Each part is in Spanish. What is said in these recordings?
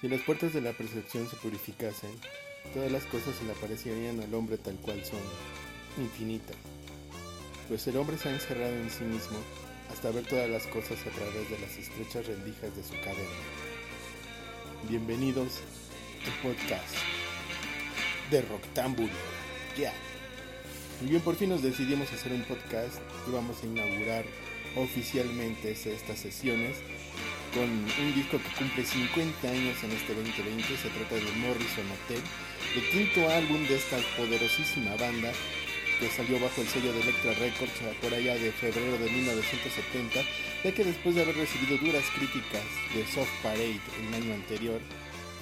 Si las puertas de la percepción se purificasen, todas las cosas se le aparecerían al hombre tal cual son, infinitas. Pues el hombre se ha encerrado en sí mismo hasta ver todas las cosas a través de las estrechas rendijas de su cadena. Bienvenidos al podcast de Roctámbulo. Ya. Muy bien, por fin nos decidimos hacer un podcast y vamos a inaugurar oficialmente estas sesiones con un disco que cumple 50 años en este 2020. Se trata de Morrison Hotel, el quinto álbum de esta poderosísima banda que salió bajo el sello de Electra Records por allá de febrero de 1970, ya que después de haber recibido duras críticas de Soft Parade el año anterior,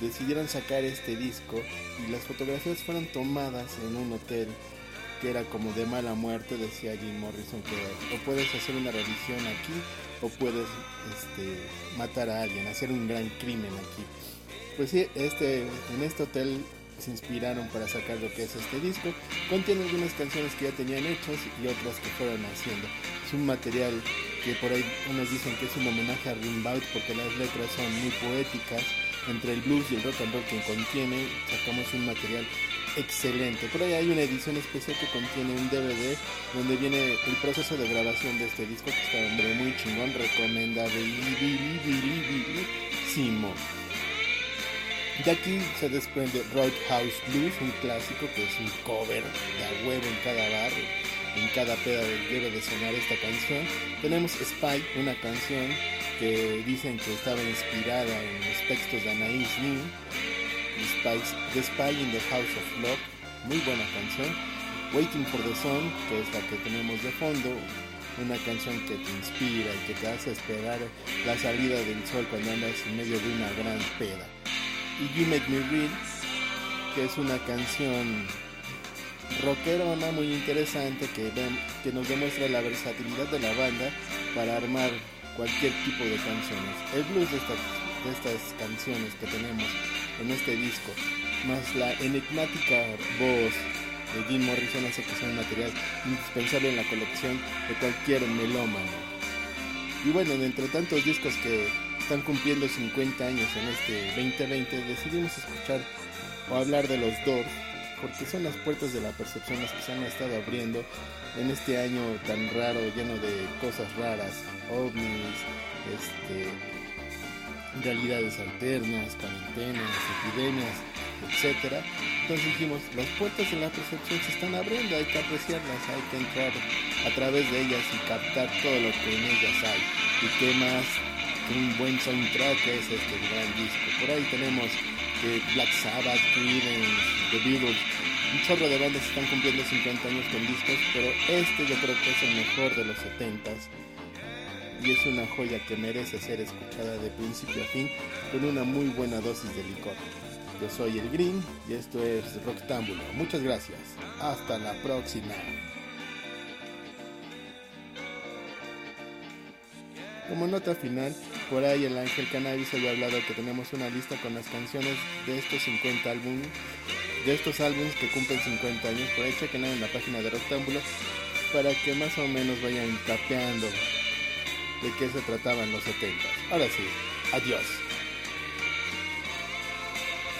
decidieron sacar este disco y las fotografías fueron tomadas en un hotel que era como de mala muerte, decía Jim Morrison, que o puedes hacer una revisión aquí o puedes este, matar a alguien, hacer un gran crimen aquí. Pues sí, este, en este hotel se inspiraron para sacar lo que es este disco. Contiene algunas canciones que ya tenían hechas y otras que fueron haciendo. Es un material que por ahí unos dicen que es un homenaje a Rimbaud porque las letras son muy poéticas. Entre el blues y el rock and roll que contiene, sacamos un material excelente. Por ahí hay una edición especial que contiene un DVD donde viene el proceso de grabación de este disco que está hombre muy chingón, recomendable. Simón. De aquí se desprende Roadhouse Blues, un clásico que es un cover de a huevo en cada bar, en cada peda debe de sonar esta canción. Tenemos Spy, una canción que dicen que estaba inspirada en los textos de Anaïs Nin The Spy in the House of Love, muy buena canción. Waiting for the Sun, que es la que tenemos de fondo, una canción que te inspira y que te hace esperar la salida del sol cuando andas en medio de una gran peda. Y You Make Me Real, que es una canción rockerona muy interesante que, que nos demuestra la versatilidad de la banda para armar cualquier tipo de canciones. El blues de estas, de estas canciones que tenemos en este disco, más la enigmática voz de Jim Morrison hace que sea un material indispensable en la colección de cualquier melómano. Y bueno, entre tantos discos que están cumpliendo 50 años en este 2020, decidimos escuchar o hablar de los Doors, porque son las puertas de la percepción las que se han estado abriendo en este año tan raro, lleno de cosas raras, ovnis, este, realidades alternas, cuarentenas, epidemias, etc. Entonces dijimos, las puertas de la percepción se están abriendo, hay que apreciarlas, hay que entrar a través de ellas y captar todo lo que en ellas hay. Y qué más un buen soundtrack es este gran disco. Por ahí tenemos que Black Sabbath, Creedence, The Beatles, un chorro de bandas están cumpliendo 50 años con discos, pero este yo creo que es el mejor de los 70s y es una joya que merece ser escuchada de principio a fin con una muy buena dosis de licor. Yo soy el Green y esto es Rocktámbulo. Muchas gracias. Hasta la próxima. Como nota final, por ahí el Ángel Cannabis había hablado que tenemos una lista con las canciones de estos 50 álbumes, de estos álbumes que cumplen 50 años. Por ahí chequen en la página de Rocktámbulo para que más o menos vayan capeando de qué se trataban los 70. Ahora sí, adiós.